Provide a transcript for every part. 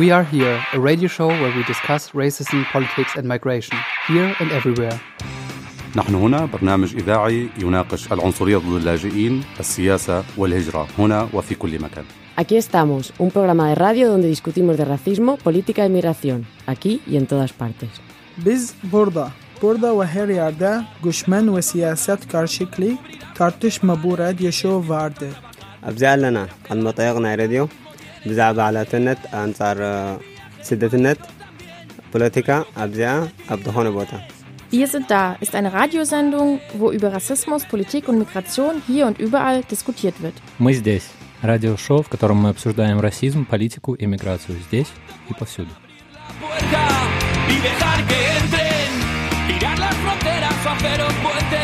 We Are Here, a radio show where we discuss racism, politics and migration, here and everywhere. نحن هنا برنامج إذاعي يناقش العنصرية ضد اللاجئين، السياسة والهجرة هنا وفي كل مكان. Aquí estamos, un programa de radio donde discutimos de racismo, política y migración, aquí y en todas partes. Biz burada, burada ve her yerde göçmen ve siyaset karşılıklı tartışma bu radyo show vardı. أبزال لنا المطيقنا راديو ብዛዕባ ዓላትነት ኣንጻር ስደትነት ፖለቲካ ኣብዚኣ ኣብ ዝኾነ ቦታ Wir sind da ist eine Radiosendung, wo über Rassismus, Politik und Migration hier und überall diskutiert wird. Мы здесь. Радиошоу, в котором мы обсуждаем расизм, политику и миграцию здесь и повсюду. y dejar que entren, tirar las fronteras o hacer un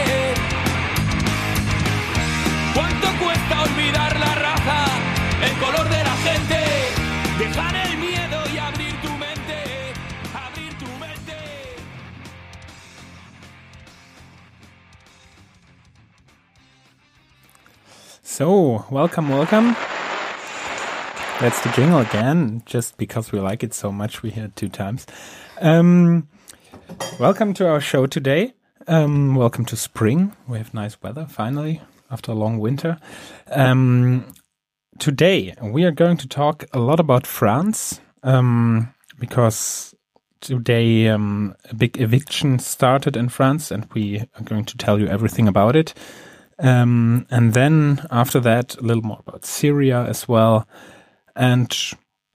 So, welcome, welcome. That's the jingle again, just because we like it so much, we hear it two times. Um, welcome to our show today. Um, welcome to spring. We have nice weather finally after a long winter. Um, today we are going to talk a lot about France um, because today um, a big eviction started in France, and we are going to tell you everything about it. Um, and then after that, a little more about Syria as well. And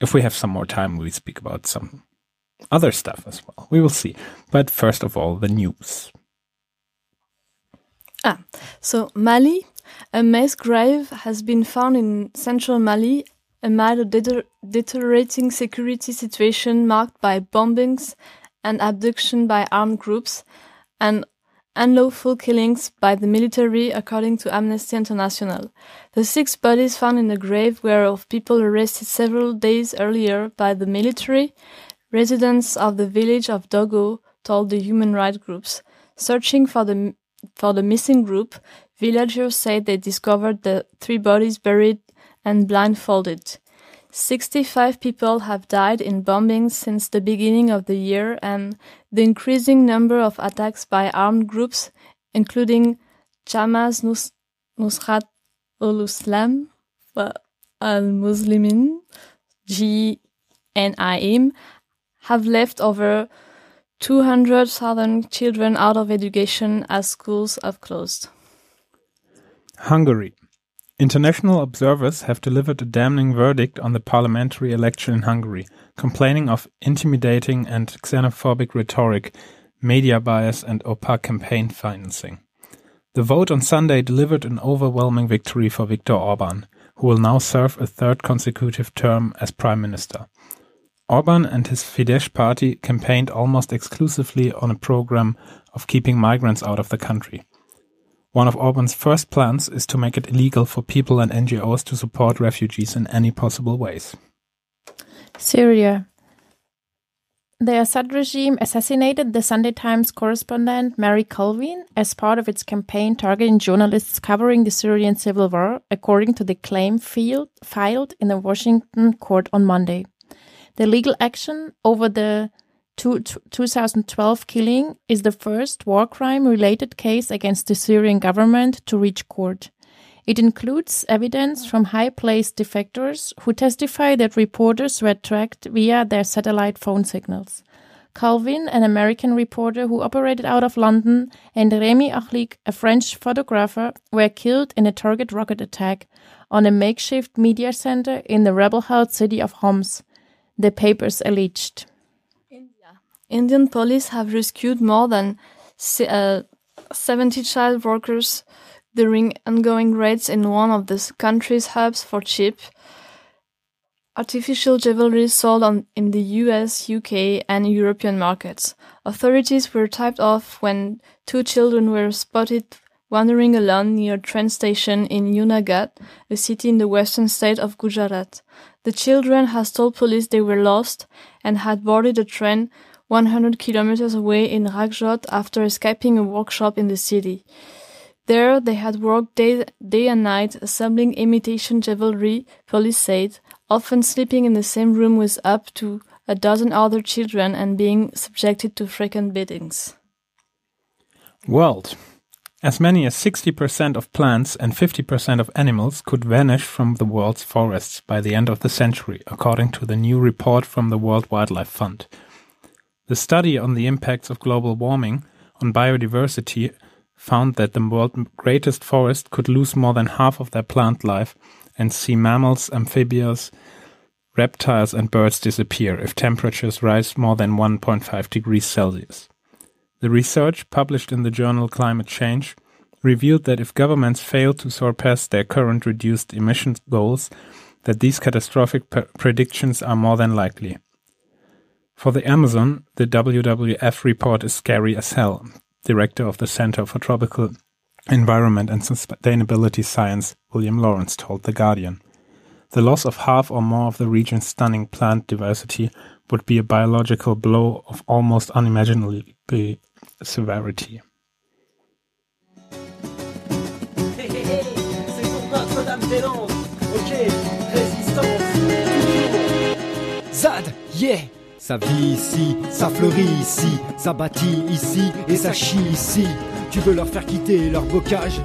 if we have some more time, we speak about some other stuff as well. We will see. But first of all, the news. Ah, so Mali, a mass grave has been found in central Mali amid a deter- deteriorating security situation marked by bombings and abduction by armed groups and unlawful killings by the military, according to Amnesty International. The six bodies found in the grave were of people arrested several days earlier by the military. Residents of the village of Dogo told the human rights groups. Searching for the for the missing group, villagers said they discovered the three bodies buried and blindfolded. 65 people have died in bombings since the beginning of the year, and the increasing number of attacks by armed groups, including Jamas Nus- Nusrat ul Islam al Muslimin, JNIM, have left over 200,000 children out of education as schools have closed. Hungary. International observers have delivered a damning verdict on the parliamentary election in Hungary, complaining of intimidating and xenophobic rhetoric, media bias, and opaque campaign financing. The vote on Sunday delivered an overwhelming victory for Viktor Orban, who will now serve a third consecutive term as prime minister. Orban and his Fidesz party campaigned almost exclusively on a program of keeping migrants out of the country. One of Orban's first plans is to make it illegal for people and NGOs to support refugees in any possible ways. Syria. The Assad regime assassinated the Sunday Times correspondent Mary Colvin as part of its campaign targeting journalists covering the Syrian civil war, according to the claim field, filed in a Washington court on Monday. The legal action over the two, 2012 killing is the first war crime related case against the Syrian government to reach court. It includes evidence from high placed defectors who testify that reporters were tracked via their satellite phone signals. Colvin, an American reporter who operated out of London, and Remy Ochlik, a French photographer, were killed in a target rocket attack on a makeshift media center in the rebel held city of Homs, the papers alleged. India. Indian police have rescued more than uh, 70 child workers during ongoing raids in one of the country's hubs for cheap artificial jewelry sold on, in the US, UK, and European markets. Authorities were tipped off when two children were spotted wandering alone near a train station in Junagadh, a city in the western state of Gujarat. The children had told police they were lost and had boarded a train 100 kilometers away in Rajkot after escaping a workshop in the city. There, they had worked day, day and night assembling imitation jewelry, police said, often sleeping in the same room with up to a dozen other children and being subjected to frequent beatings. World. As many as 60% of plants and 50% of animals could vanish from the world's forests by the end of the century, according to the new report from the World Wildlife Fund. The study on the impacts of global warming on biodiversity found that the world's greatest forest could lose more than half of their plant life and see mammals, amphibians, reptiles, and birds disappear if temperatures rise more than 1.5 degrees Celsius. The research, published in the journal Climate Change, revealed that if governments fail to surpass their current reduced emissions goals, that these catastrophic p- predictions are more than likely. For the Amazon, the WWF report is scary as hell, director of the Center for Tropical Environment and Sustainability Science, William Laurance, told The Guardian. The loss of half or more of the region's stunning plant diversity would be a biological blow of almost unimaginable severity. C'est pour Notre-Dame-des-Landes. Ok, résistance. Zad, yeah. Ça vit ici, ça fleurit ici, ça bâtit ici et ça chie ici. Tu veux leur faire quitter leur bocage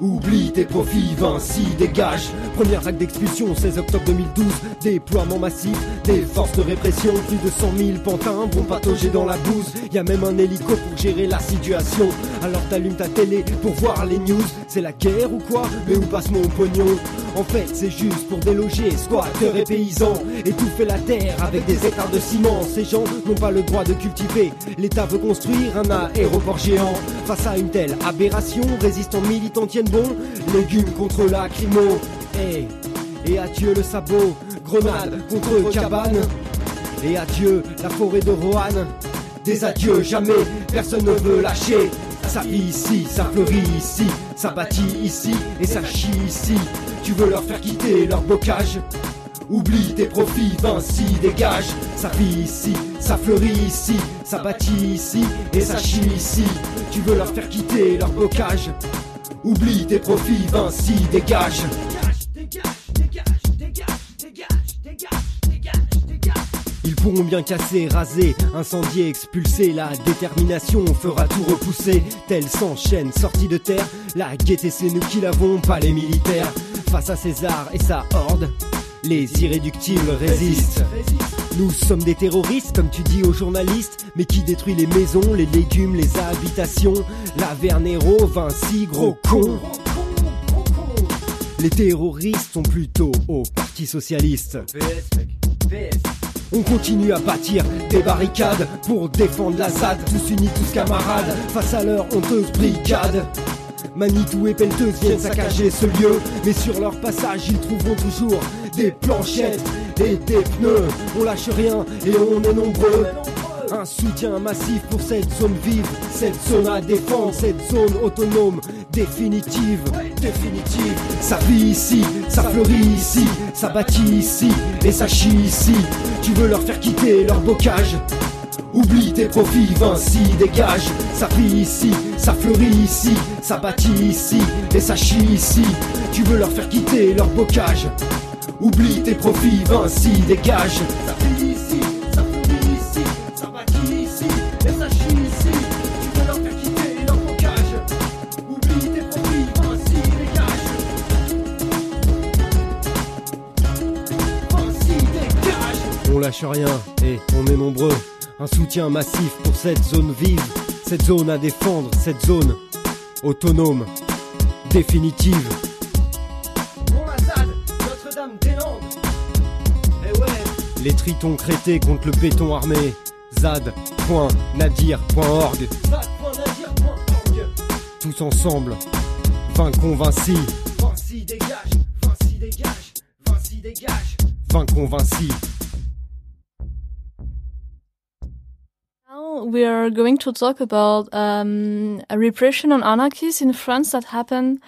Oublie tes profits, Vinci dégage. Première vague d'expulsion, 16 octobre 2012. Déploiement massif des forces de répression. Plus de 100 000 pantins vont patauger dans la bouse. Y a même un hélico pour gérer la situation. Alors t'allumes ta télé pour voir les news. C'est la guerre ou quoi? Mais où passe mon pognon? En fait, c'est juste pour déloger squatteurs et paysans. Étouffer la terre avec des hectares de ciment. Ces gens n'ont pas le droit de cultiver. L'État veut construire un aéroport géant. Face à une telle aberration, résistants militants tiennent bon. Légumes contre la crimo. Hey. Et adieu le sabot. Grenade contre cabane. Et adieu la forêt de Roanne. Des adieux, jamais personne ne veut lâcher. Ça vit ici, ça fleurit ici, ça bâtit ici et ça chie ici. Tu veux leur faire quitter leur bocage Oublie tes profits, Vinci dégage. Ça vit ici, ça fleurit ici, ça bâtit ici et ça chie ici. Tu veux leur faire quitter leur bocage Oublie tes profits, Vinci dégage. Ils pourront bien casser, raser, incendier, expulser. La détermination fera tout repousser. Tel s'enchaîne, sortie de terre. La gaieté, c'est nous qui l'avons, pas les militaires. Face à César et sa horde, les irréductibles résistent. Nous sommes des terroristes, comme tu dis aux journalistes, mais qui détruit les maisons, les légumes, les habitations. La Vernero, Vinci, gros con. Les terroristes sont plutôt au Parti Socialiste. On continue à bâtir des barricades pour défendre la ZAD, tous unis, tous camarades, face à leur honteuse brigade. Manitou et Pelleteuse viennent saccager ce lieu, mais sur leur passage ils trouveront toujours des planchettes et des pneus. On lâche rien et on est nombreux. Un soutien massif pour cette zone vive, cette zone à défendre, cette zone autonome, définitive, définitive. Ça vit ici, ça fleurit ici, ça bâtit ici et ça chie ici. Tu veux leur faire quitter leur bocage? Oublie tes profits, Vinci dégage. Ça vit ici, ça fleurit ici, ça bâtit ici et ça chie ici. Tu veux leur faire quitter leur bocage Oublie tes profits, Vinci dégage. Ça vit ici, ça fleurit ici, ça bâtit ici et ça chie ici. Tu veux leur faire quitter leur bocage Oublie tes profits, Vinci dégage. Dégage. On lâche rien et on est nombreux. Un soutien massif pour cette zone vive, cette zone à défendre, cette zone autonome, définitive. Les tritons crétés contre le béton armé. Zad.nadir.org Tous ensemble, vaincons Vinci. Vinci dégage, Vinci dégage, Vinci dégage. Vaincons Vinci. We are going to talk about um, a repression on anarchists in France that happened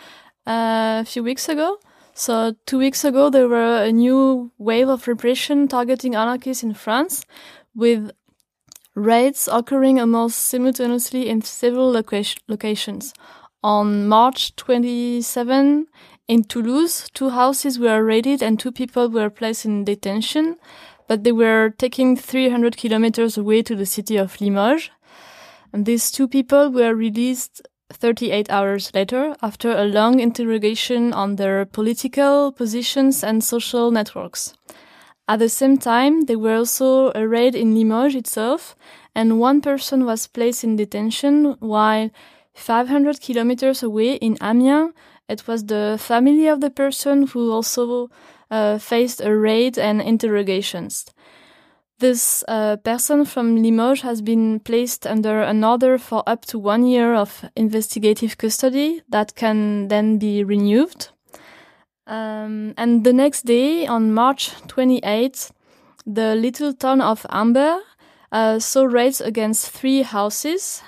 uh, a few weeks ago. So two weeks ago, there were a new wave of repression targeting anarchists in France, with raids occurring almost simultaneously in several loca- locations. On March 27, In Toulouse, two houses were raided and two people were placed in detention, but they were taken 300 kilometers away to the city of Limoges. And these two people were released 38 hours later after a long interrogation on their political positions and social networks. At the same time, they were also a raid in Limoges itself, and one person was placed in detention while 500 kilometers away in Amiens, it was the family of the person who also uh, faced a raid and interrogations. This uh, person from Limoges has been placed under an order for up to one year of investigative custody that can then be renewed. Um, and the next day, on March 28th, the little town of Ambert uh, saw raids against three houses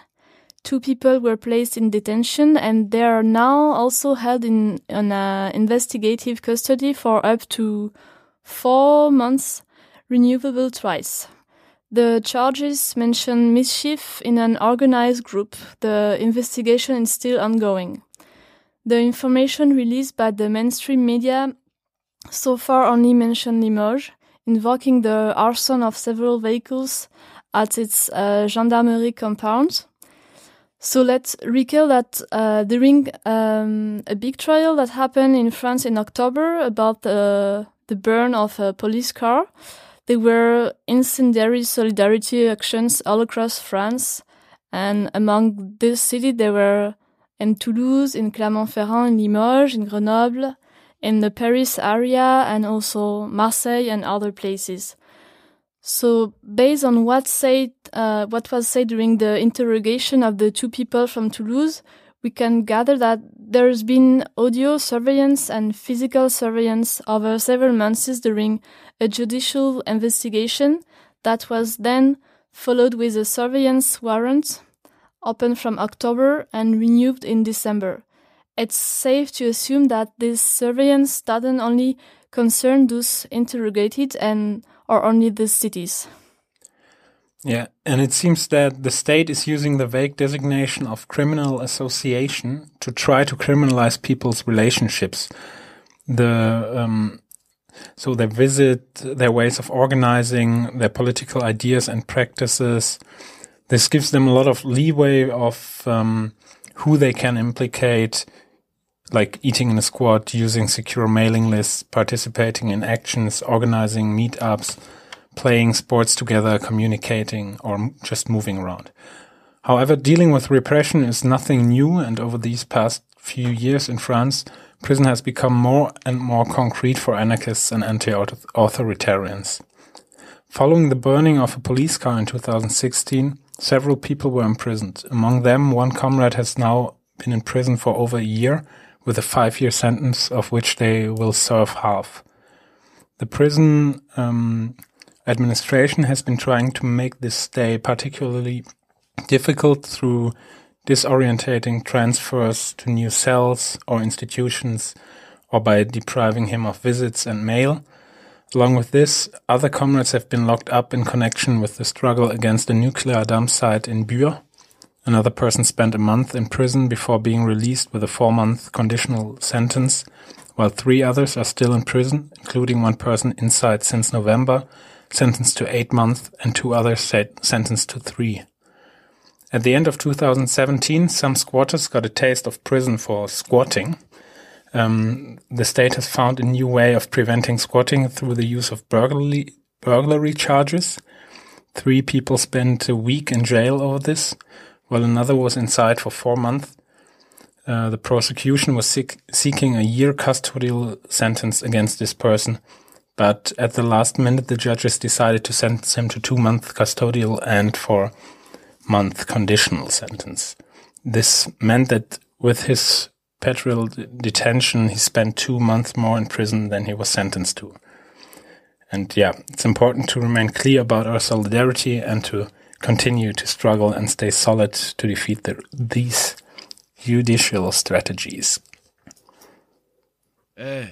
two people were placed in detention and they are now also held in an investigative custody for up to four months, renewable twice. The charges mention mischief in an organized group. The investigation is still ongoing. The information released by the mainstream media so far only mentioned Limoges, invoking the arson of several vehicles at its uh, gendarmerie compound. So let's recall that uh, during um, a big trial that happened in France in October about the, the burn of a police car, there were incendiary solidarity actions all across France. And among this city, there were in Toulouse, in Clermont-Ferrand, in Limoges, in Grenoble, in the Paris area, and also Marseille and other places. So, based on what said, uh, what was said during the interrogation of the two people from Toulouse, we can gather that there's been audio surveillance and physical surveillance over several months during a judicial investigation that was then followed with a surveillance warrant opened from October and renewed in December. It's safe to assume that this surveillance doesn't only concern those interrogated and or only the cities. Yeah, and it seems that the state is using the vague designation of criminal association to try to criminalize people's relationships. The um, so they visit their ways of organizing, their political ideas and practices. This gives them a lot of leeway of um, who they can implicate, like eating in a squad, using secure mailing lists, participating in actions, organizing meetups, playing sports together, communicating, or just moving around. However, dealing with repression is nothing new, and over these past few years in France, prison has become more and more concrete for anarchists and anti-authoritarians. Following the burning of a police car in 2016, several people were imprisoned. Among them, one comrade has now been in prison for over a year with a five-year sentence of which they will serve half. The prison um, administration has been trying to make this stay particularly difficult through disorientating transfers to new cells or institutions or by depriving him of visits and mail. Along with this, other comrades have been locked up in connection with the struggle against the nuclear dump site in Bure Another person spent a month in prison before being released with a four-month conditional sentence, while three others are still in prison, including one person inside since November, sentenced to eight months, and two others sentenced to three. At the end of 2017, some squatters got a taste of prison for squatting. Um, the state has found a new way of preventing squatting through the use of burglary, burglary charges. Three people spent a week in jail over this, while another was inside for four months. Uh, the prosecution was seek seeking a year custodial sentence against this person, but at the last minute, the judges decided to sentence him to two month custodial and four month conditional sentence. This meant that with his petrol detention, he spent two months more in prison than he was sentenced to. And yeah, it's important to remain clear about our solidarity and to continue to struggle and stay solid to defeat the, these judicial strategies. Eh.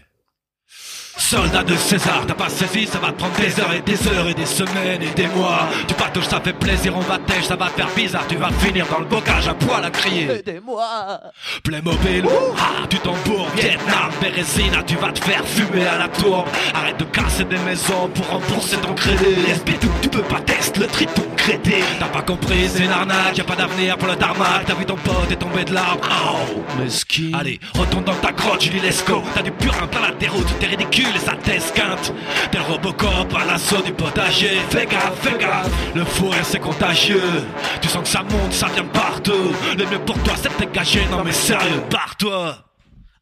Soldat de César. T'as pas saisi, ça va te prendre des heures et des heures et des semaines et des mois. Tu patouches, ça fait plaisir, on va tèche, ça va te faire bizarre. Tu vas finir dans le bocage à poil à crier. Aidez-moi Playmobil, ah, tu t'embourges, Vietnam, Bérésina, tu vas te faire fumer à la tour. Arrête de casser des maisons pour rembourser ton crédit. SB2, tu peux pas tester le triton crédit. T'as pas compris, c'est une arnaque, y a pas d'avenir pour le tarmac. T'as vu ton pote est tombé de l'arbre, oh, mesquin. Allez, retourne dans ta grotte, Julie Lescaut. T'as du purin plein la déroute, t'es ridicule et ça t'esquinte. T'es Robocop à l'assaut du potager. Fais gaffe, fais gaffe, le fou rire c'est contagieux. Tu sens que ça monte, ça vient partout. Le mieux pour toi c'est de dégager, non mais sérieux, barre-toi.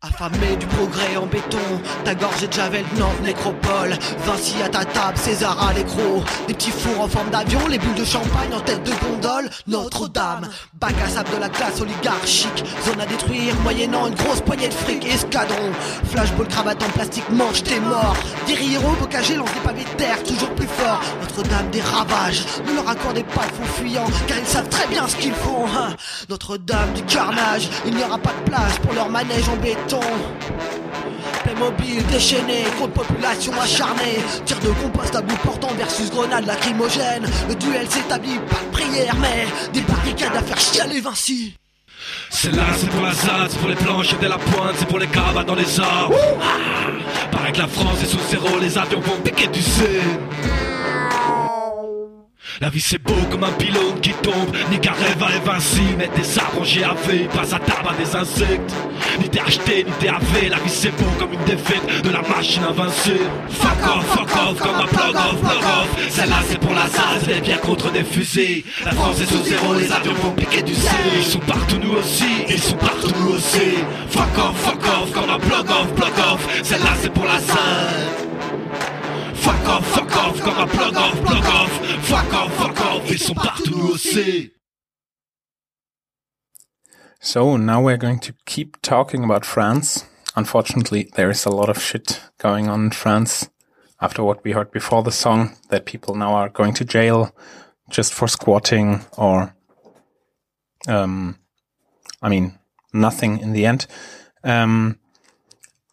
Affamé du progrès en béton, ta gorge est de javel, nécropole. Vinci à ta table, César à l'écro. Des petits fours en forme d'avion, les bulles de champagne en tête de gondole. Notre-Dame, bac à sable de la classe oligarchique. Zone à détruire, moyennant une grosse poignée de fric. Escadron, flashball, cravate en plastique, manche, t'es mort. Des héros bocagés lancent des pavés de terre, toujours plus fort. Notre-Dame des ravages, ne leur accordez pas de faux fuyants, car ils savent très bien ce qu'ils font. hein. Notre-Dame du carnage, il n'y aura pas de place pour leur manège en béton. Playmobil déchaîné contre population acharnée. Tir de compost à bout portant versus grenade lacrymogène. Le duel s'établit, pas de prière mais Des barricades à faire chialer Vinci. C'est là, c'est pour la ZAD, c'est pour les planches et de la pointe, c'est pour les cabas dans les arbres. Ah, paraît que la France est sous zéro, les avions vont piquer du C. La vie c'est beau comme un pylône qui tombe, ni qu'un rêve à Vinci, mettre des en GAV, pas à table à des insectes. Ni t'es acheté, ni t'es AV, la vie c'est beau comme une défaite de la machine invincée. Fuck off, fuck off, comme un plug off, plug off. Celle-là c'est pour la ZAD, elle bien contre des fusées. La France est sous zéro, les avions vont piquer du C. Ils sont partout nous aussi, ils sont partout nous aussi. Fuck off, fuck off, comme un plug off, plug off. Celle-là c'est pour la ZAD. Off, comme un plug off, plug off. Fuck off, fuck off, ils sont partout aussi. So now we're going to keep talking about France. Unfortunately, there is a lot of shit going on in France after what we heard before the song that people now are going to jail just for squatting or, um, I mean, nothing in the end. Um,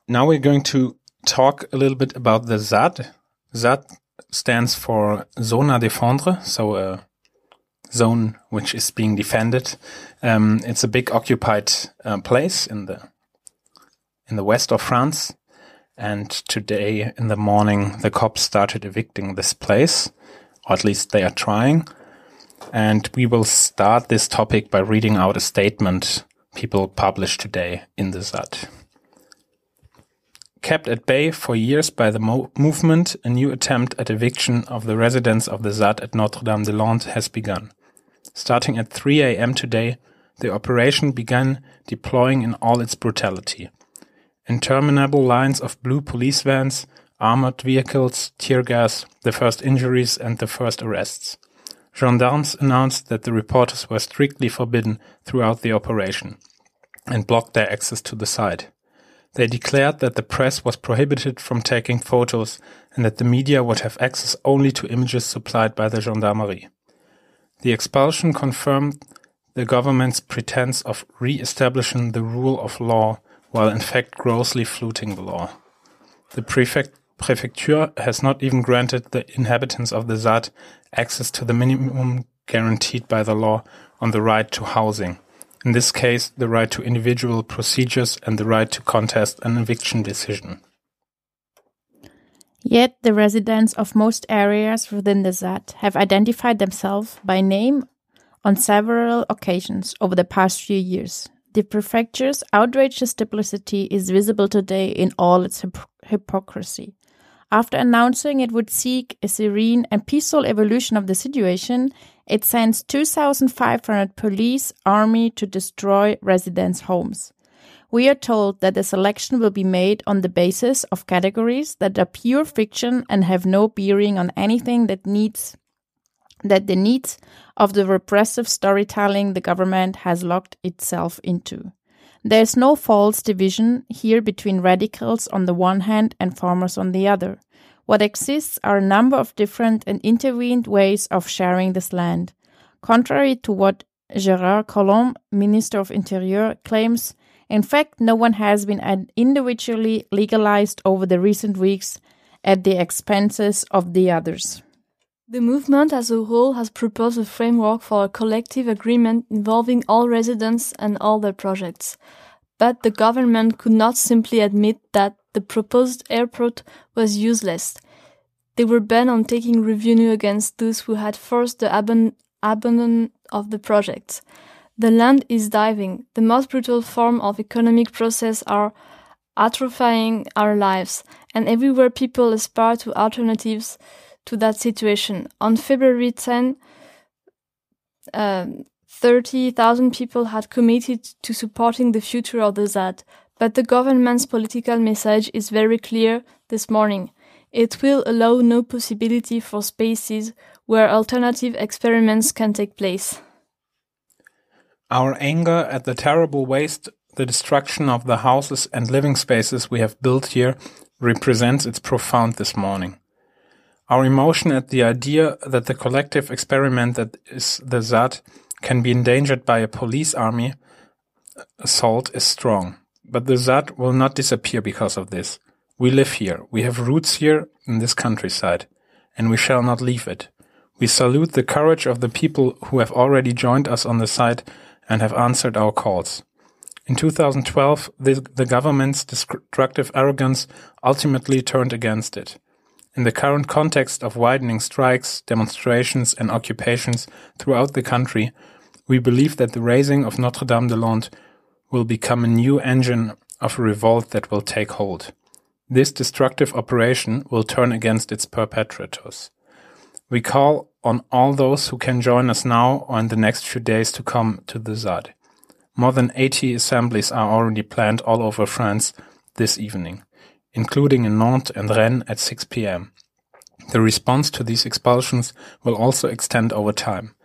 now we're going to talk a little bit about the ZAD. ZAD stands for Zone à Défendre, so a zone which is being defended. Um, it's a big occupied uh, place in the in the west of France, and today in the morning the cops started evicting this place, or at least they are trying. And we will start this topic by reading out a statement people published today in the ZAD. Kept at bay for years by the mo- movement, a new attempt at eviction of the residents of the ZAD at Notre-Dame-des-Landes has begun. Starting at 3 a.m. today, the operation began deploying in all its brutality. Interminable lines of blue police vans, armored vehicles, tear gas, the first injuries and the first arrests. Gendarmes announced that the reporters were strictly forbidden throughout the operation and blocked their access to the site. They declared that the press was prohibited from taking photos and that the media would have access only to images supplied by the gendarmerie. The expulsion confirmed the government's pretense of re-establishing the rule of law while in fact grossly flouting the law. The prefect prefecture has not even granted the inhabitants of the ZAD access to the minimum guaranteed by the law on the right to housing. In this case, the right to individual procedures and the right to contest an eviction decision. Yet the residents of most areas within the ZAD have identified themselves by name on several occasions over the past few years. The prefecture's outrageous duplicity is visible today in all its hyp- hypocrisy. After announcing it would seek a serene and peaceful evolution of the situation, it sends 2,500 police army to destroy residents' homes. We are told that the selection will be made on the basis of categories that are pure fiction and have no bearing on anything that needs that the needs of the repressive storytelling the government has locked itself into. There is no false division here between radicals on the one hand and farmers on the other. What exists are a number of different and intervened ways of sharing this land. Contrary to what Gérard Collomb, Minister of Interior, claims, in fact, no one has been individually legalized over the recent weeks, at the expenses of the others. The movement as a whole has proposed a framework for a collective agreement involving all residents and all their projects. But the government could not simply admit that the proposed airport was useless. They were bent on taking revenue against those who had forced the abandon abandon of the project. The land is diving. The most brutal form of economic process are atrophying our lives, and everywhere people aspire to alternatives to that situation. On February 10, um, 30,000 people had committed to supporting the future of the ZAD, but the government's political message is very clear this morning. It will allow no possibility for spaces where alternative experiments can take place. Our anger at the terrible waste, the destruction of the houses and living spaces we have built here represents its profound this morning. Our emotion at the idea that the collective experiment that is the ZAD can be endangered by a police army assault is strong. But the ZAD will not disappear because of this. We live here, we have roots here in this countryside, and we shall not leave it. We salute the courage of the people who have already joined us on the side and have answered our calls. In 2012, the, the government's destructive arrogance ultimately turned against it. In the current context of widening strikes, demonstrations, and occupations throughout the country, we believe that the razing of Notre Dame des Landes will become a new engine of a revolt that will take hold. This destructive operation will turn against its perpetrators. We call on all those who can join us now or in the next few days to come to the ZAD. More than 80 assemblies are already planned all over France this evening, including in Nantes and Rennes at 6 p.m. The response to these expulsions will also extend over time.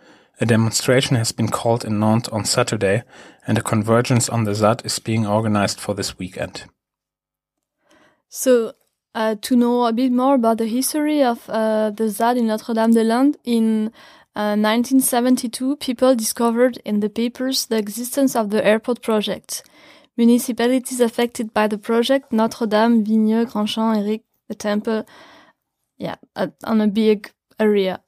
A demonstration has been called in Nantes on Saturday, and a convergence on the ZAD is being organized for this weekend. So, uh, to know a bit more about the history of uh, the ZAD in Notre Dame des Landes, in uh, 1972, people discovered in the papers the existence of the airport project. Municipalities affected by the project, Notre Dame, Vigneux, Grandchamp, Héric, the temple, yeah, on a big area.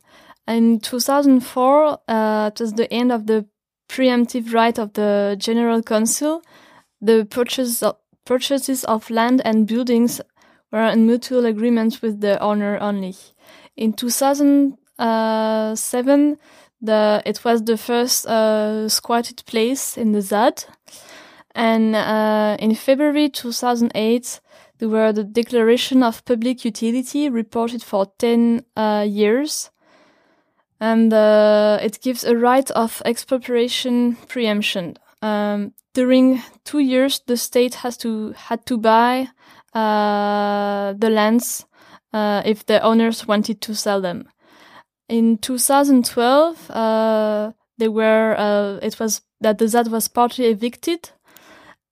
In 2004, uh, it was the end of the preemptive right of the General Council. The purchase of, purchases of land and buildings were in mutual agreement with the owner only. In 2007, uh, the it was the first uh, squatted place in the ZAD, and uh, in February 2008, there were the declaration of public utility reported for 10 uh, years, and uh, it gives a right of expropriation preemption. Um, during two years, the state has to had to buy uh, the lands uh, if the owners wanted to sell them. In 2012, uh, they were it was that the ZAD was partly evicted,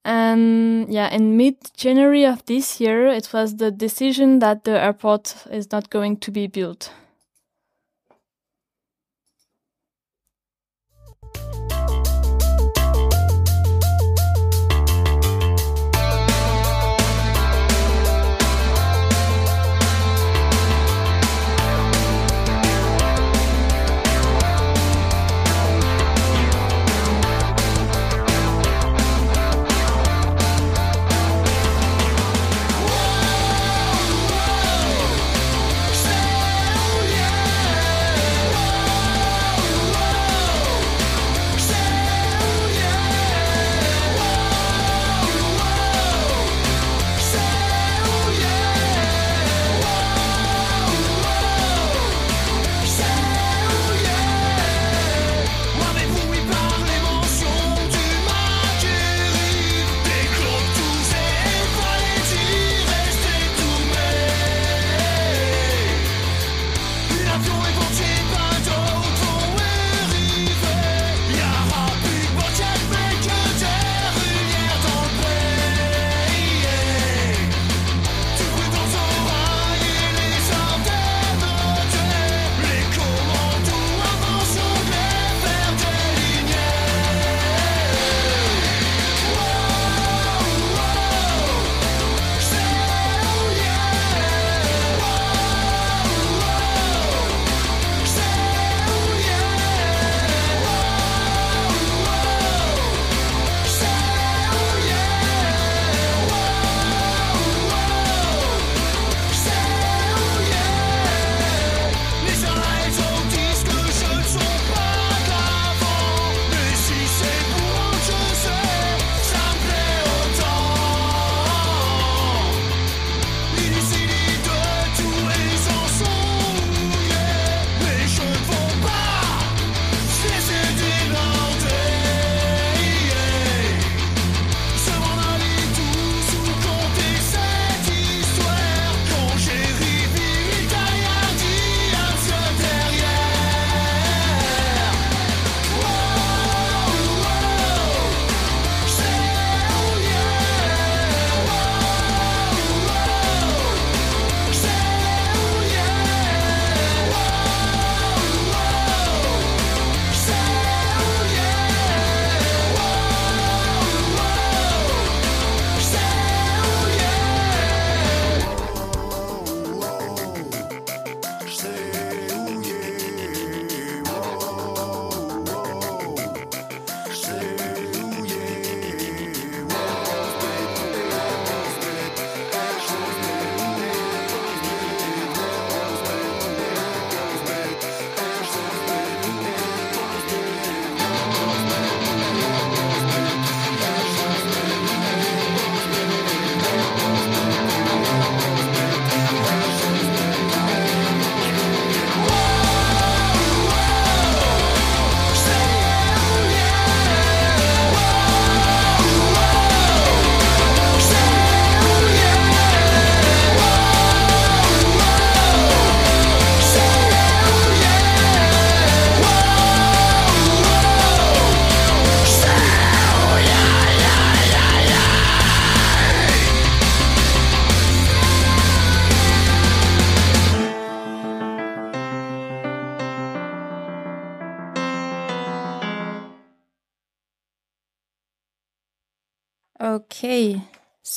and yeah, in mid January of this year, it was the decision that the airport is not going to be built.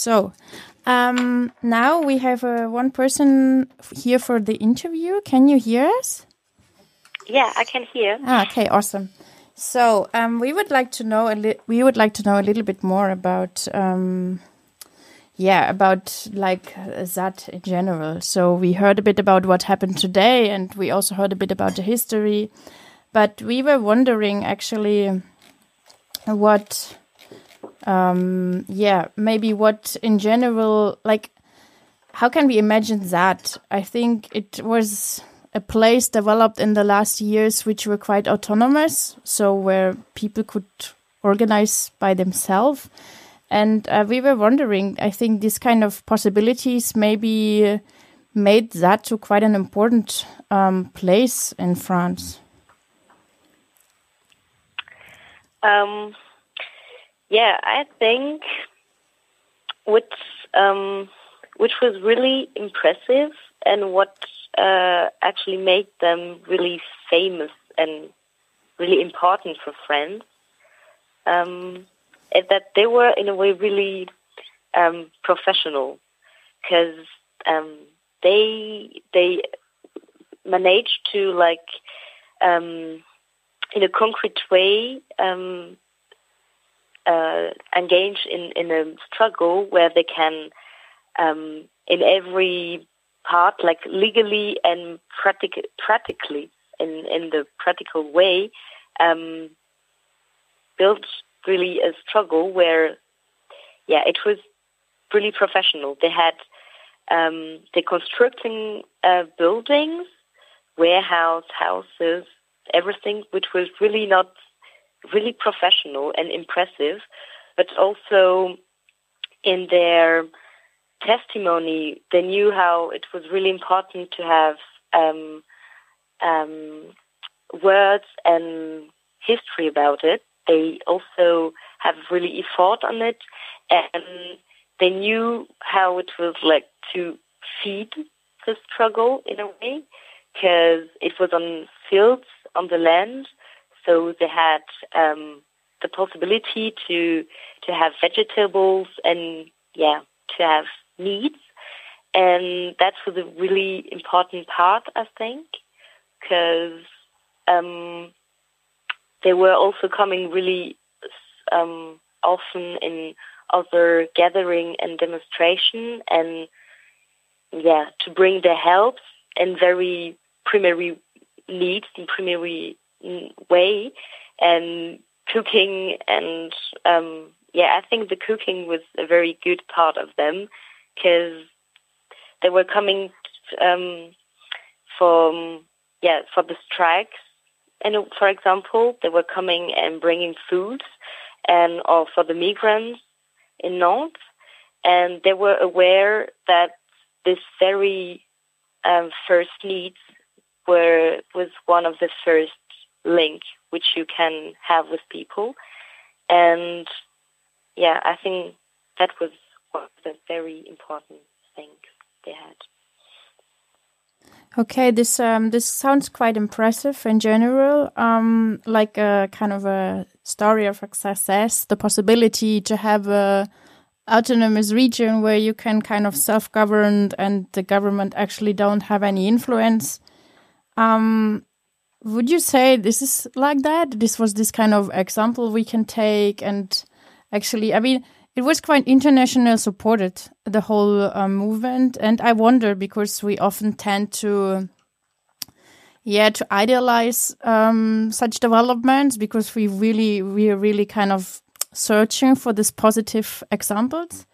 So um, now we have uh, one person here for the interview. Can you hear us? Yeah, I can hear. Ah, okay, awesome. So um, we would like to know a we would like to know a little bit more about um, yeah about like uh, that in general. So we heard a bit about what happened today, and we also heard a bit about the history. But we were wondering actually what um yeah maybe what in general like how can we imagine that? I think it was a place developed in the last years which were quite autonomous so where people could organize by themselves. And uh, we were wondering i think this kind of possibilities maybe made that to quite an important um, place in france. Um, yeah, I think which um, which was really impressive and what uh, actually made them really famous and really important for France um, is that they were in a way really um, professional. Because um, they they managed to like um, in a concrete way um, uh, engage in, in a struggle where they can, um, in every part, like legally and practic- practically, in, in the practical way, um, build really a struggle where, yeah, it was really professional. They had um, they constructing uh, buildings, warehouse, houses, everything, which was really not really professional and impressive, but also in their testimony, they knew how it was really important to have um, um, words and history about it. They also have really thought on it, and they knew how it was like to feed the struggle in a way, because it was on fields on the land, so they had um, the possibility to to have vegetables and yeah to have meats, and that was a really important part, I think, because um, they were also coming really um, often in other gathering and demonstration, and yeah, to bring their help and very primary needs and primary way and cooking and um, yeah, I think the cooking was a very good part of them because they were coming um, from yeah for the strikes. And for example they were coming and bringing food and or for the migrants in Nantes. And they were aware that this very um, first needs were was one of the first link which you can have with people, and yeah, I think that was one of the very important things they had. Okay, this um, this sounds quite impressive in general. Um, like a kind of a story of success, the possibility to have a autonomous region where you can kind of self govern and the government actually don't have any influence. Um, would you say this is like that? This was this kind of example we can take, and actually, I mean, it was quite international supported the whole um, movement, and I wonder because we often tend to, yeah, to idealize um, such developments because we really, we are really kind of searching for these positive examples.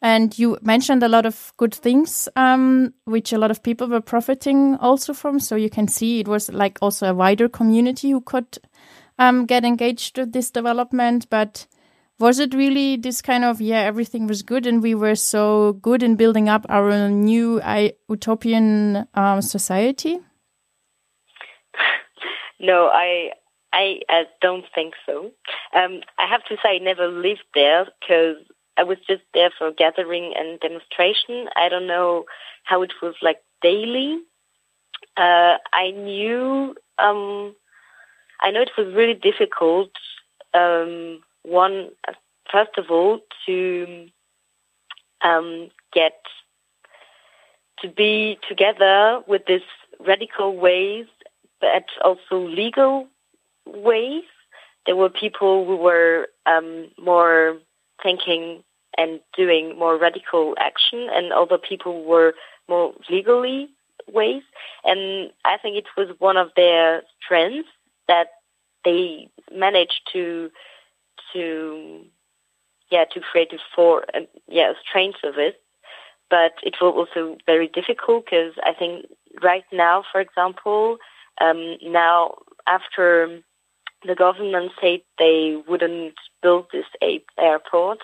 And you mentioned a lot of good things, um, which a lot of people were profiting also from. So you can see it was like also a wider community who could um, get engaged with this development. But was it really this kind of, yeah, everything was good and we were so good in building up our new utopian um, society? no, I, I, I don't think so. Um, I have to say I never lived there because I was just there for gathering and demonstration. I don't know how it was like daily. Uh, I knew, um, I know it was really difficult. Um, one first of all, to um, get to be together with this radical ways, but also legal ways. There were people who were um, more thinking and doing more radical action, and other people were more legally ways. And I think it was one of their strengths that they managed to to yeah to create a for uh, yeah strain service. But it was also very difficult because I think right now, for example, um, now after the government said they wouldn't build this airport,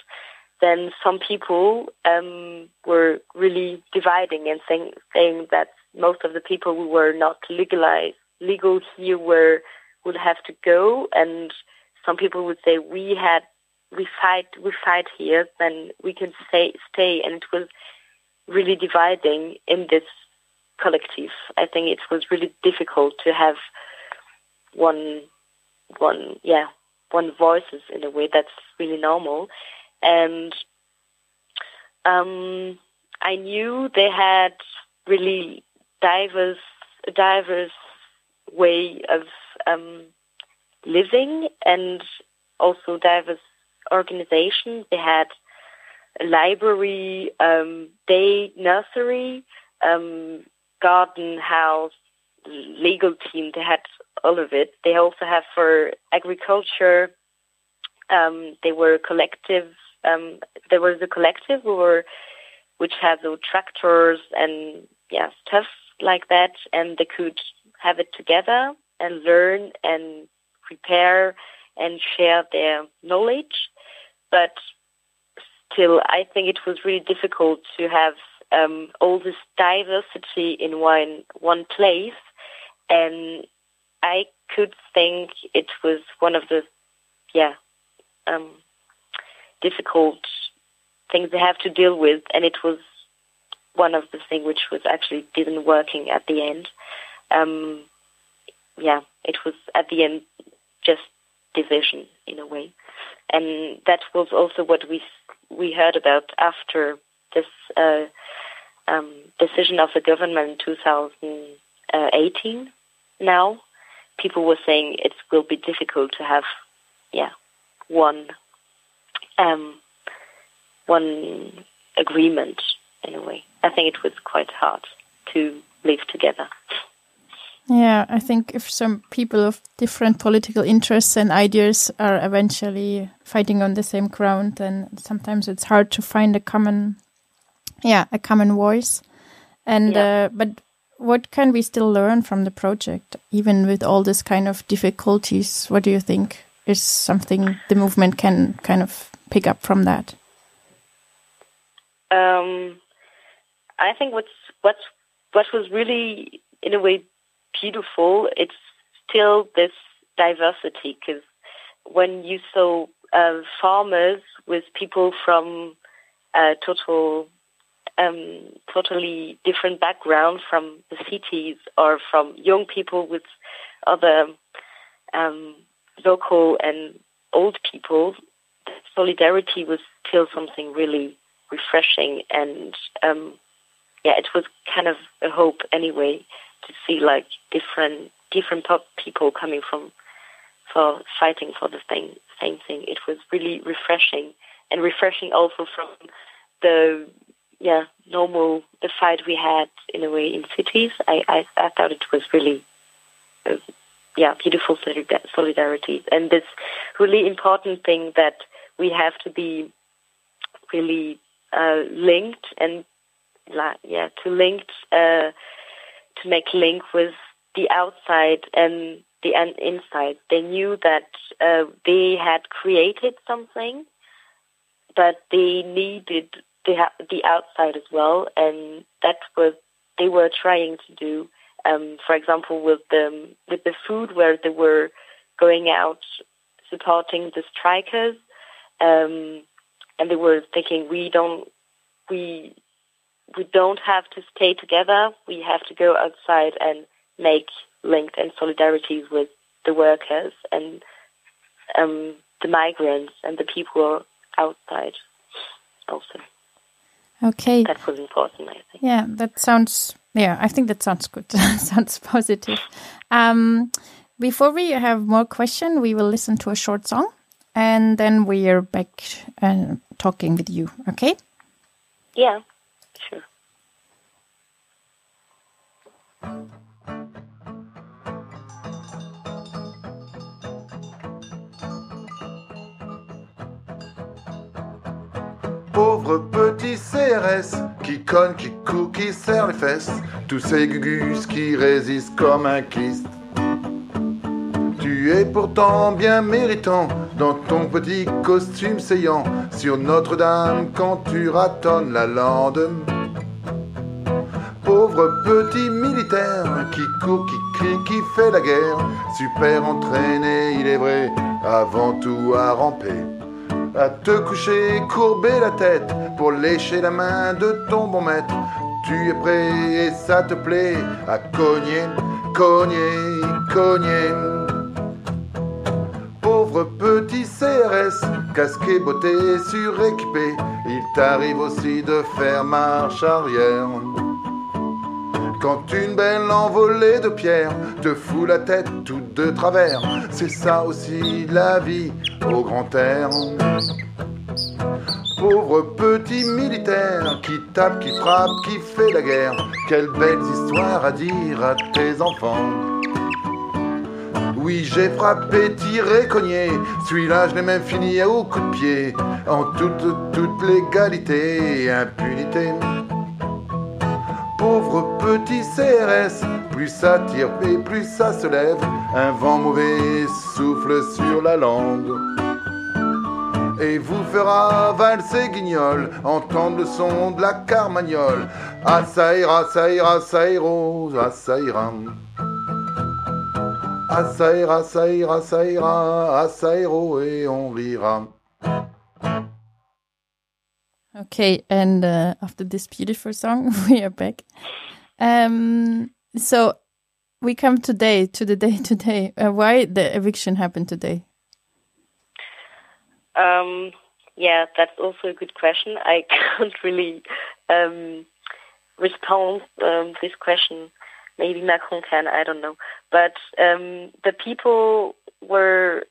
then some people um, were really dividing and saying, saying that most of the people who were not legalized legal here were would have to go, and some people would say we had we fight we fight here, then we can stay stay, and it was really dividing in this collective. I think it was really difficult to have one one yeah one voices in a way that's really normal and um, I knew they had really diverse, diverse way of um, living and also diverse organizations. They had a library, um, day nursery, um, garden house, legal team. They had all of it. They also have for agriculture. Um, they were a collective um, there was a collective who were, which had the tractors and yeah stuff like that, and they could have it together and learn and prepare and share their knowledge. But still, I think it was really difficult to have um, all this diversity in one one place, and I could think it was one of the yeah um, difficult things they have to deal with, and it was one of the things which was actually didn't working at the end. Um, yeah, it was at the end just division in a way, and that was also what we we heard about after this uh, um, decision of the government in 2018. Now, people were saying it will be difficult to have, yeah, one um, one agreement in a way. I think it was quite hard to live together. Yeah, I think if some people of different political interests and ideas are eventually fighting on the same ground, then sometimes it's hard to find a common, yeah, a common voice. And yeah. uh, but what can we still learn from the project, even with all this kind of difficulties? What do you think is something the movement can kind of pick up from that? Um, I think what's what's what was really in a way beautiful. It's still this diversity because when you saw uh, farmers with people from uh, total um, totally different background from the cities or from young people with other um, local and old people solidarity was still something really refreshing and um, yeah, it was kind of a hope anyway to see like different different people coming from for fighting for the same same thing. It was really refreshing and refreshing also from the yeah normal the fight we had in a way in cities. I I, I thought it was really. Uh, yeah, beautiful solidarity, and this really important thing that we have to be really uh, linked and yeah to linked uh, to make link with the outside and the inside. They knew that uh, they had created something, but they needed the the outside as well, and that was they were trying to do. Um, for example, with the with the food, where they were going out supporting the strikers, um, and they were thinking we don't we we don't have to stay together. We have to go outside and make linked and solidarities with the workers and um, the migrants and the people outside also. Okay. That was important, I think. Yeah, that sounds. Yeah, I think that sounds good. sounds positive. Um, before we have more question, we will listen to a short song, and then we are back and talking with you. Okay? Yeah, sure. Pauvre petit CRS qui conne, qui court, qui serre les fesses, tous ces gugus qui résistent comme un kyste. Tu es pourtant bien méritant dans ton petit costume saillant sur Notre-Dame quand tu ratonnes la lande. Pauvre petit militaire qui court, qui crie, qui fait la guerre, super entraîné, il est vrai, avant tout à ramper à te coucher, courber la tête pour lécher la main de ton bon maître. Tu es prêt et ça te plaît à cogner, cogner, cogner. Pauvre petit CRS, casqué, botté, suréquipé, il t'arrive aussi de faire marche arrière. Quand une belle envolée de pierre te fout la tête toute de travers, c'est ça aussi la vie au grand air. Pauvre petit militaire qui tape, qui frappe, qui fait la guerre, quelles belles histoires à dire à tes enfants. Oui, j'ai frappé, tiré, cogné, celui-là je l'ai même fini au coup de pied, en toute, toute légalité et impunité pauvre petit CRS. Plus ça tire et plus ça se lève. Un vent mauvais souffle sur la langue. Et vous fera valser guignol, entendre le son de la carmagnole. Ah ça ira, ça ira, ça ira, et on rira. Okay, and uh, after this beautiful song, we are back. Um, so we come today to the day today. Uh, why the eviction happened today? Um, yeah, that's also a good question. I can't really um, respond um, this question. Maybe Macron can. I don't know. But um, the people were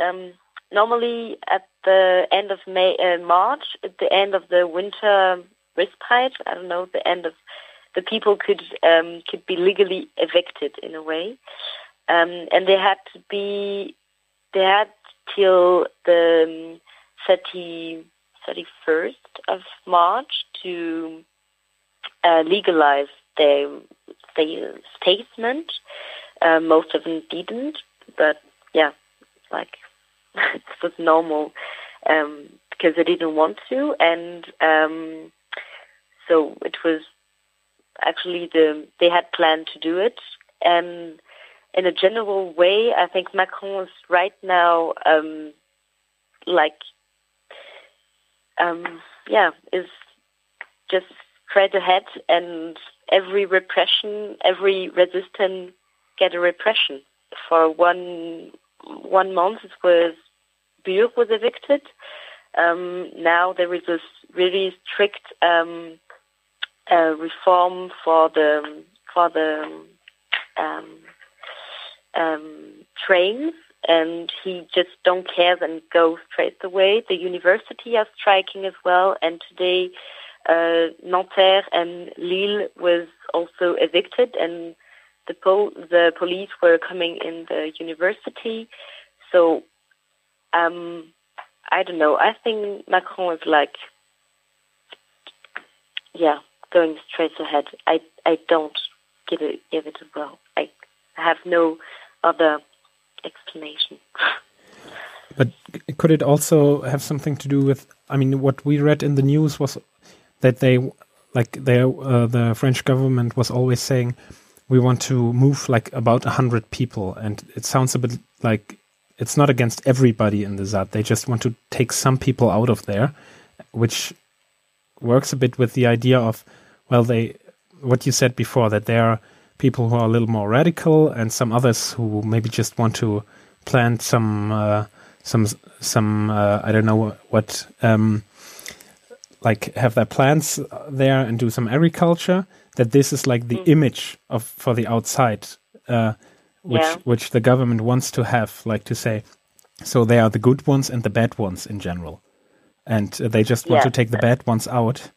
um, normally at the end of May, uh, March, at the end of the winter respite. I don't know the end of the people could um, could be legally evicted in a way, um, and they had to be they had till the 30, 31st of March to uh, legalize their, their statement. Uh, most of them didn't, but yeah, like it was normal um, because they didn't want to, and um, so it was actually the they had planned to do it. And in a general way, I think Macron is right now um, like um, yeah is just straight ahead, and every repression, every resistance get a repression. For one one month, it was Bure was evicted. Um, now there is a really strict um, uh, reform for the for the um, um, trains, and he just don't care and go straight away. The university are striking as well, and today uh, Nanterre and Lille was also evicted, and the po- the police were coming in the university. So um, I don't know. I think Macron is like, yeah, going straight ahead. I I don't give it give it a well. I have no other explanation. But could it also have something to do with? I mean, what we read in the news was that they, like, they, uh, the French government was always saying, we want to move like about a hundred people, and it sounds a bit like it's not against everybody in the ZAD. They just want to take some people out of there, which works a bit with the idea of, well, they, what you said before, that there are people who are a little more radical and some others who maybe just want to plant some uh, some some uh, I don't know what um, like have their plants there and do some agriculture. That this is like the Mm. image of for the outside, uh, which Yeah. which the government wants to have, like to say, so they are the good ones and the bad ones in general, and uh, they just want Yeah. to take the bad ones out.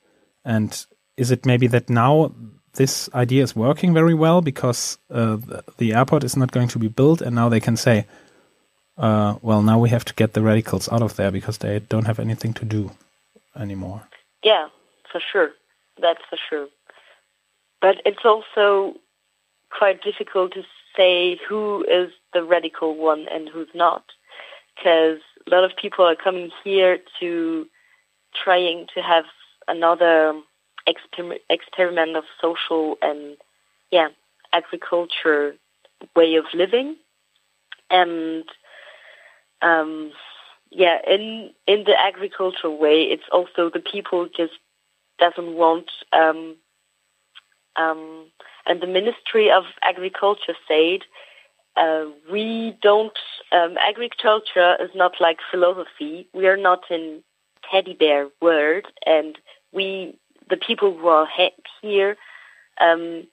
And is it maybe that now this idea is working very well because uh, the, the airport is not going to be built, and now they can say, uh, well, now we have to get the radicals out of there because they don't have anything to do anymore. Yeah, for sure. That's for sure. But it's also quite difficult to say who is the radical one and who's not. Because a lot of people are coming here to trying to have another exper- experiment of social and, yeah, agriculture way of living. And, um, yeah, in in the agricultural way, it's also the people just doesn't want, um, um, and the Ministry of Agriculture said, uh, we don't. Um, agriculture is not like philosophy. We are not in teddy bear world, and we, the people who are he- here, um,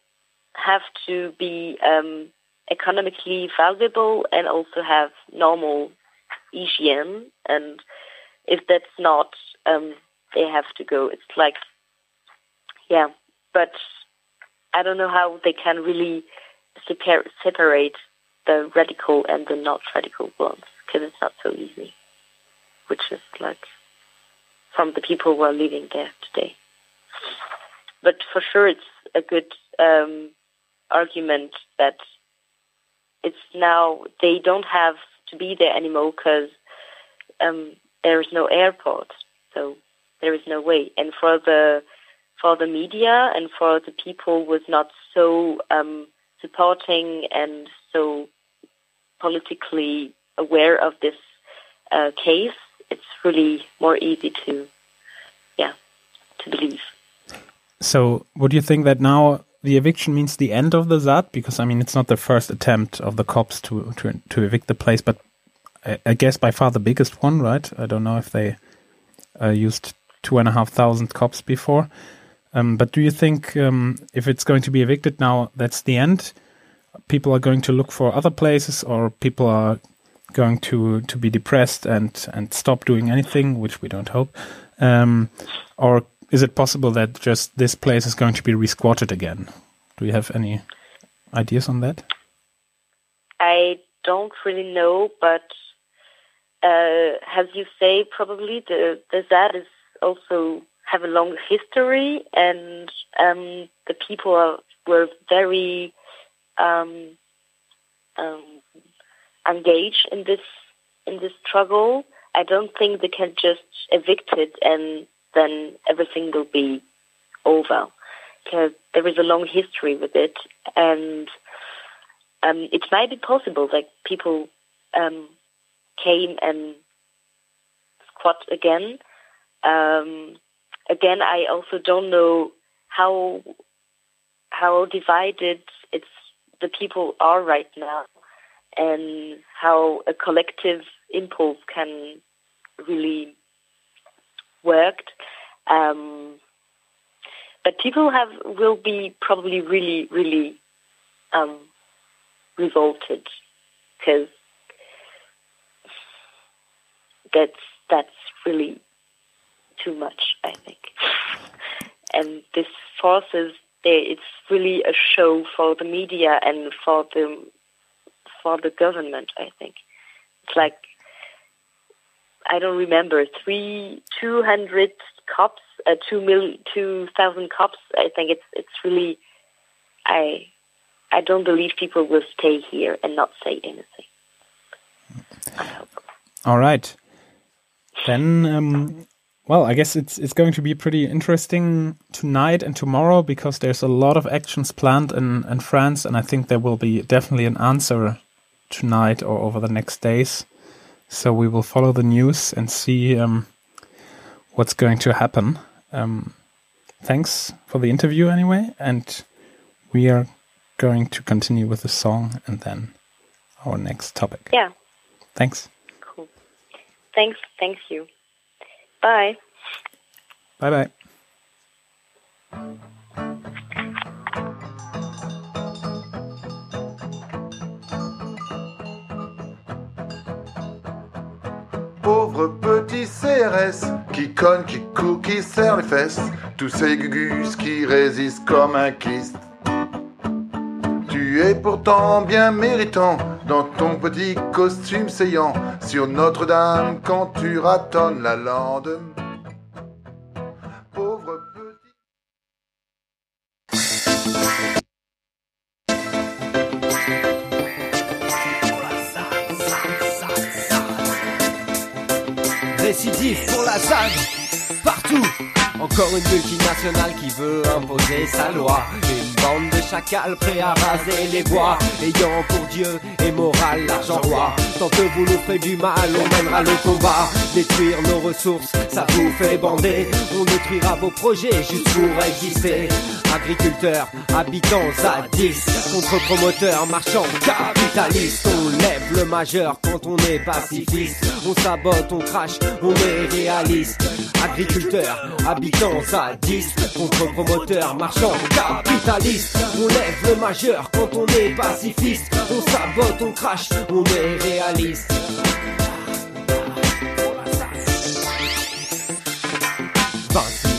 have to be um, economically valuable and also have normal hygiene. And if that's not, um, they have to go. It's like, yeah, but I don't know how they can really separ- separate the radical and the not radical ones because it's not so easy, which is like from the people who are living there today. But for sure, it's a good um, argument that it's now they don't have to be there anymore because um, there is no airport, so there is no way. And for the for the media and for the people was not so um, supporting and so politically aware of this uh, case, it's really more easy to, yeah, to believe. So, would you think that now the eviction means the end of the ZAD? Because I mean, it's not the first attempt of the cops to to, to evict the place, but I, I guess by far the biggest one, right? I don't know if they uh, used two and a half thousand cops before. Um, but do you think um, if it's going to be evicted now, that's the end? People are going to look for other places, or people are going to to be depressed and and stop doing anything, which we don't hope. Um, or is it possible that just this place is going to be resquatted again? Do you have any ideas on that? I don't really know, but uh, as you say, probably the the ZAD is also have a long history, and um, the people are, were very um, um, engaged in this in this struggle. I don't think they can just evict it and then everything will be over, because there is a long history with it, and um, it might be possible that people um, came and squat again. Um, again, I also don't know how how divided it's the people are right now, and how a collective impulse can really work. Um, but people have will be probably really, really um, revolted because that's that's really too much, I think. And this forces it's really a show for the media and for the for the government. I think it's like I don't remember three two hundred cops, uh, two mil two thousand cops. I think it's it's really I I don't believe people will stay here and not say anything. All right. Then, um, well, I guess it's it's going to be pretty interesting tonight and tomorrow because there's a lot of actions planned in, in France, and I think there will be definitely an answer tonight or over the next days. So we will follow the news and see um, what's going to happen. Um, thanks for the interview anyway, and we are going to continue with the song and then our next topic. Yeah. Thanks. Cool. thanks, thanks you. Bye. Bye bye. Petit CRS qui conne, qui court, qui serre les fesses, tous ces gugus qui résistent comme un kyste. Tu es pourtant bien méritant dans ton petit costume saillant sur Notre-Dame quand tu ratonnes la lande. Encore une multinationale qui veut imposer sa loi. Une bande de chacals prêts à raser les bois. Ayant pour Dieu et morale l'argent roi. Tant que vous nous ferez du mal, on mènera le combat. Détruire nos ressources, ça vous fait bander. On détruira vos projets juste pour exister. Agriculteurs, habitants à 10 Contre promoteurs, marchands, capitalistes On lève le majeur quand on est pacifiste On sabote, on crache, on est réaliste Agriculteurs, habitants à 10 Contre promoteurs, marchands, capitalistes On lève le majeur quand on est pacifiste On sabote, on crache, on est réaliste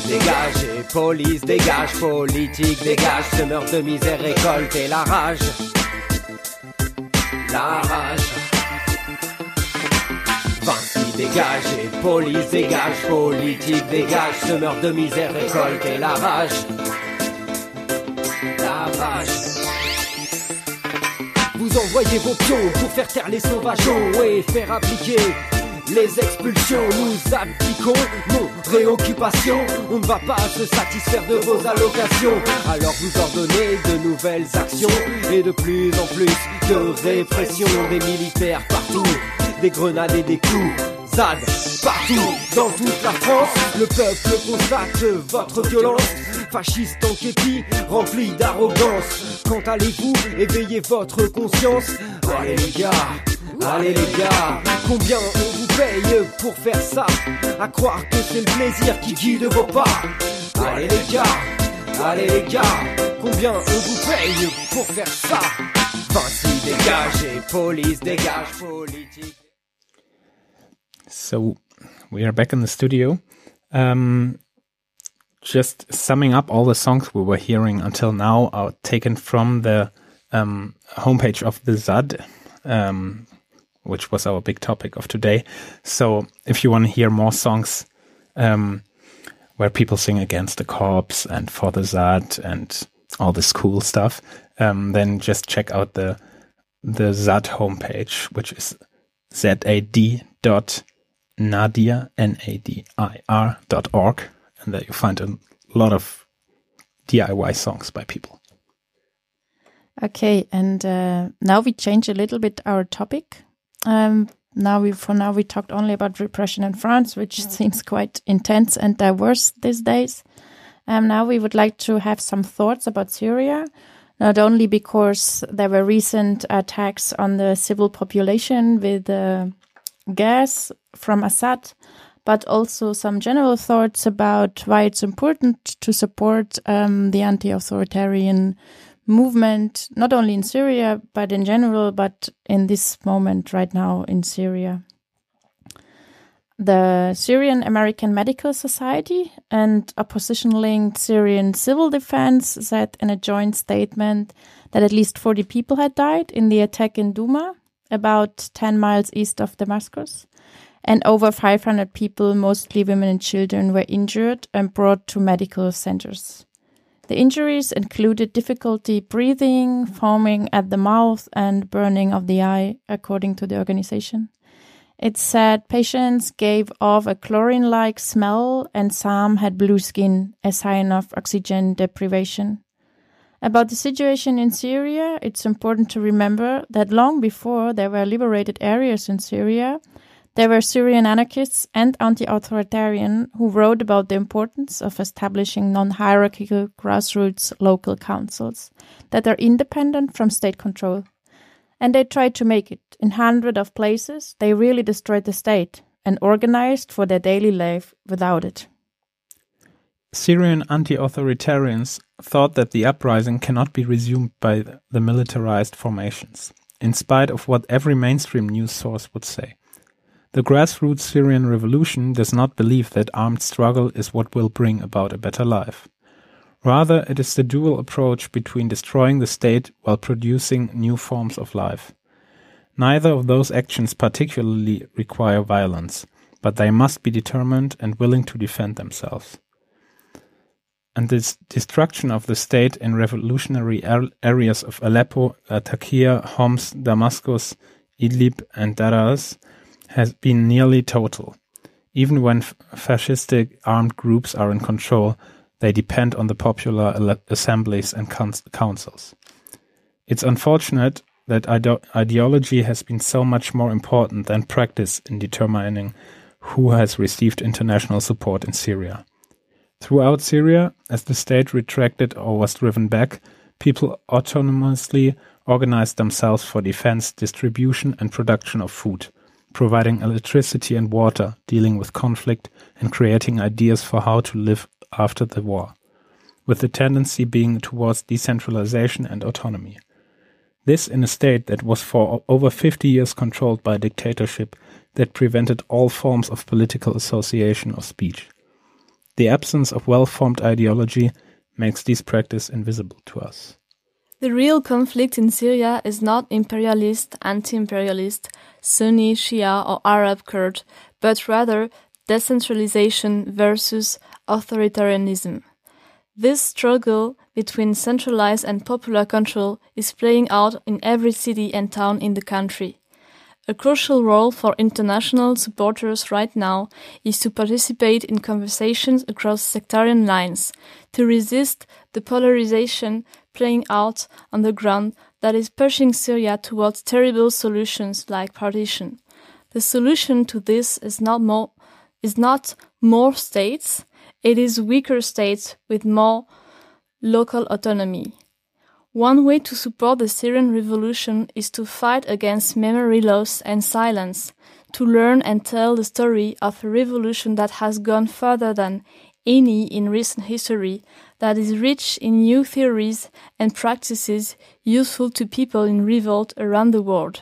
dégage et police dégage, politique dégage, semeur de misère récolte et la rage. La rage. Vinci dégage et police dégage, politique dégage, semeur de misère récolte et la rage. Vous envoyez vos pions pour faire taire les sauvageons et faire appliquer les expulsions, nous abdiquons nos réoccupations. On ne va pas se satisfaire de vos allocations. Alors vous ordonnez de nouvelles actions et de plus en plus de répression des militaires partout, des grenades et des coups. ZAD, partout, dans toute la France, le peuple constate votre violence. Fasciste en képi, rempli d'arrogance. Quand allez-vous éveiller votre conscience Allez les gars, allez les gars, combien on vous paye pour faire ça? À croire que c'est le plaisir qui guide vos pas Allez les gars, allez les gars, combien on vous paye pour faire ça? Vinci dégage et police dégage, politique. So we are back in the studio. Um, just summing up all the songs we were hearing until now are taken from the um, homepage of the ZAD, um, which was our big topic of today. So if you want to hear more songs um, where people sing against the cops and for the ZAD and all this cool stuff, um, then just check out the the ZAD homepage, which is zad dot nadir n a d i r dot org, and there you find a lot of DIY songs by people. Okay, and uh, now we change a little bit our topic. Um, now we, for now, we talked only about repression in France, which seems quite intense and diverse these days. Um, now we would like to have some thoughts about Syria, not only because there were recent attacks on the civil population with uh, gas from Assad, but also some general thoughts about why it's important to support um, the anti-authoritarian movement, not only in Syria, but in general, but in this moment right now in Syria. The Syrian American Medical Society and opposition linked Syrian Civil Defense said in a joint statement that at least 40 people had died in the attack in Douma, about 10 miles east of Damascus, and over 500 people, mostly women and children, were injured and brought to medical centers. The injuries included difficulty breathing, foaming at the mouth, and burning of the eye, according to the organization. It said patients gave off a chlorine like smell and some had blue skin, a sign of oxygen deprivation. About the situation in Syria, it's important to remember that long before there were liberated areas in Syria, there were Syrian anarchists and anti authoritarian who wrote about the importance of establishing non hierarchical grassroots local councils that are independent from state control. And they tried to make it. In hundreds of places, they really destroyed the state. and organized for their daily life without it. Syrian anti authoritarians thought that the uprising cannot be resumed by the militarized formations, in spite of what every mainstream news source would say. The grassroots Syrian revolution does not believe that armed struggle is what will bring about a better life. Rather, it is the dual approach between destroying the state while producing new forms of life. Neither of those actions particularly require violence, but they must be determined and willing to defend themselves. And this destruction of the state in revolutionary areas of Aleppo, Latakia, Homs, Damascus, Idlib, and Daras has been nearly total. Even when fascistic armed groups are in control, they depend on the popular assemblies and councils. It's unfortunate that ide ideology has been so much more important than practice in determining who has received international support in Syria. Throughout Syria, as the state retracted or was driven back, people autonomously organized themselves for defense, distribution, and production of food, providing electricity and water, dealing with conflict, and creating ideas for how to live after the war, with the tendency being towards decentralization and autonomy. This in a state that was for over 50 years controlled by a dictatorship that prevented all forms of political association or speech. The absence of well-formed ideology makes this practice invisible to us. The real conflict in Syria is not imperialist, anti-imperialist, Sunni, Shia or Arab Kurd, but rather decentralization versus authoritarianism. This struggle between centralized and popular control is playing out in every city and town in the country. A crucial role for international supporters right now is to participate in conversations across sectarian lines, to resist the polarization playing out on the ground that is pushing Syria towards terrible solutions like partition. The solution to this is not more, is not more states, it is weaker states with more local autonomy. One way to support the Syrian revolution is to fight against memory loss and silence, to learn and tell the story of a revolution that has gone further than any in recent history, that is rich in new theories and practices useful to people in revolt around the world.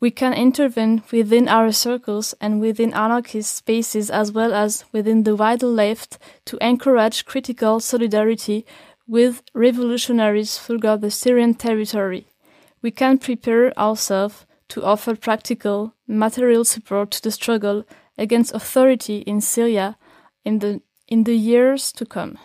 We can intervene within our circles and within anarchist spaces as well as within the wider left to encourage critical solidarity with revolutionaries throughout the Syrian territory. We can prepare ourselves to offer practical, material support to the struggle against authority in Syria in the, in the years to come.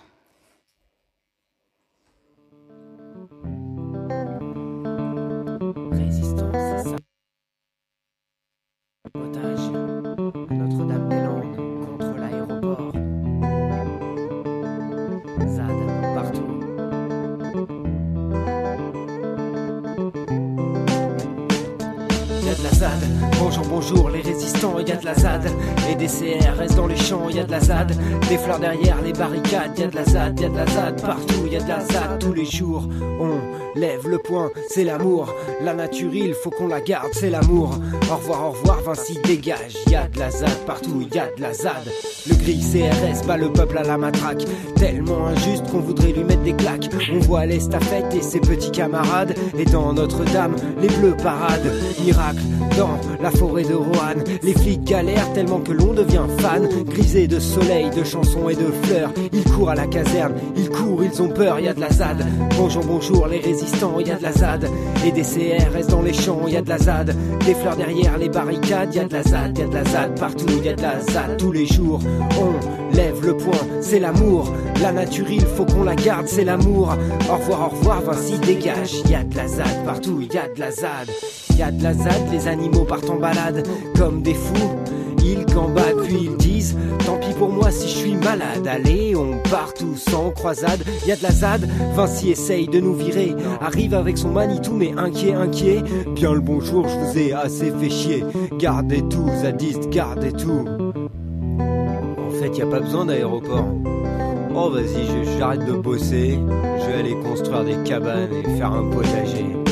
Bonjour, bonjour, les résistants, y a de la ZAD. Et des CRS dans les champs, y a de la ZAD. Des fleurs derrière les barricades, y a de la ZAD, y de la ZAD. Partout, y de la ZAD tous les jours. On lève le poing, c'est l'amour. La nature, il faut qu'on la garde, c'est l'amour. Au revoir, au revoir, Vinci dégage. Y a de la ZAD partout, y a de la ZAD. Le gris CRS bat le peuple à la matraque. Tellement injuste qu'on voudrait lui mettre des claques. On voit l'estafette et ses petits camarades. Et dans Notre-Dame, les bleus paradent. Miracle dans la forêt de Roanne. Les flics galèrent tellement que l'on devient fan. Grisé de soleil, de chansons et de fleurs. Ils courent à la caserne, ils courent, ils ont peur, y a de la ZAD. Bonjour, bonjour, les résistants, y a de la ZAD. Et des CRS dans les champs, y a de la ZAD. Des fleurs derrière les barricades, y a de la ZAD, y a de la ZAD partout, y a de la ZAD tous les jours. On lève le poing, c'est l'amour. La nature, il faut qu'on la garde, c'est l'amour. Au revoir, au revoir, Vinci dégage. Y a de la ZAD partout, y a de la ZAD. Y a de la ZAD, les animaux partent en balade comme des fous. Ils gambadent puis ils disent Tant pis pour moi si je suis malade. Allez, on part tous en croisade. Y a de la ZAD, Vinci essaye de nous virer. Arrive avec son Manitou, mais inquiet, inquiet. Bien le bonjour, je vous ai assez fait chier. Gardez tout, zadiste, gardez tout. En fait, y a pas besoin d'aéroport. Oh, vas-y, j'arrête de bosser. Je vais aller construire des cabanes et faire un potager.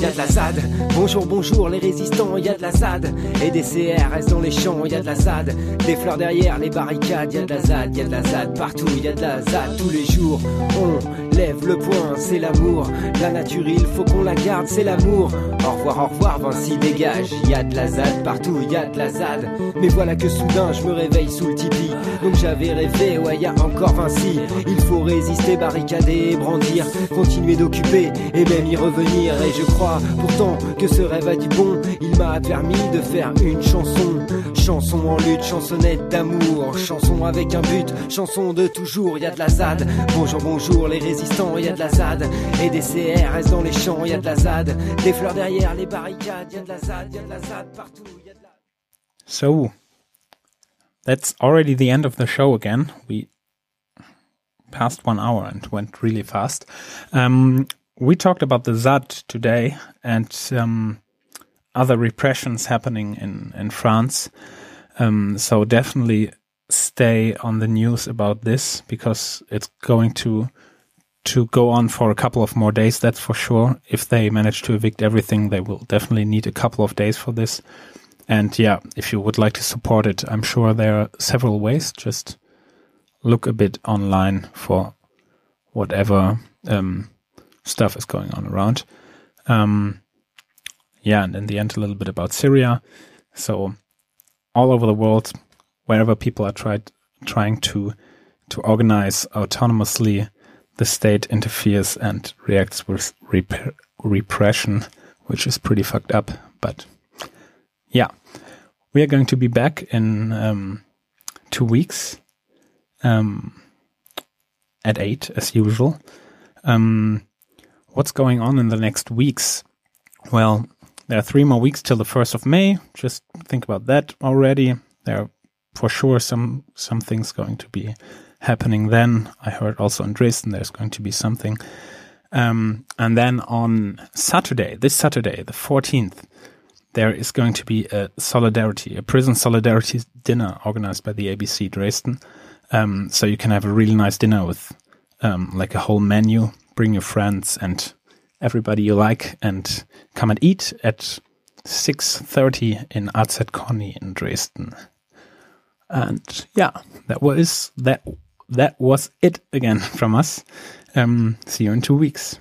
Y a de la ZAD. Bonjour, bonjour les résistants, y a de la ZAD. Et des CRS dans les champs, y a de la ZAD. Des fleurs derrière les barricades, y a de la ZAD, y a de la ZAD partout, y a de la ZAD tous les jours. On lève le poing, c'est l'amour. La nature, il faut qu'on la garde, c'est l'amour. Au revoir, au revoir, Vinci dégage. Y a de la ZAD partout, y a de la ZAD. Mais voilà que soudain, je me réveille sous le tipi. Donc j'avais rêvé, ouais, y encore Vinci. Il faut résister, barricader brandir. Continuer d'occuper et même y revenir. Et je crois pourtant que ce rêve a du bon. Il m'a permis de faire une chanson. Chanson en lutte, chansonnette d'amour. Chanson avec un but, chanson de toujours. Y a de la ZAD. Bonjour, bonjour les résistants, y a de la ZAD. Et des CRS dans les champs, y a de la ZAD. Des fleurs derrière les barricades, y a de la ZAD, y a de la ZAD partout. Y a de la... So, that's already the end of the show again. We passed one hour and went really fast. Um, we talked about the ZAD today and um, other repressions happening in, in France. Um, so definitely stay on the news about this because it's going to to go on for a couple of more days. That's for sure. If they manage to evict everything, they will definitely need a couple of days for this. And yeah, if you would like to support it, I'm sure there are several ways. Just look a bit online for whatever um, stuff is going on around. Um, yeah, and in the end, a little bit about Syria. So, all over the world, wherever people are tried trying to to organize autonomously, the state interferes and reacts with rep- repression, which is pretty fucked up. But yeah, we are going to be back in um, two weeks um, at eight as usual. Um, what's going on in the next weeks? Well, there are three more weeks till the first of May. Just think about that already. There are for sure some some things going to be happening then. I heard also in Dresden there's going to be something. Um, and then on Saturday, this Saturday, the 14th, there is going to be a solidarity, a prison solidarity dinner organized by the ABC Dresden. Um, so you can have a really nice dinner with um, like a whole menu. Bring your friends and everybody you like, and come and eat at six thirty in AZ Conni in Dresden. And yeah, that was that. That was it again from us. Um, see you in two weeks.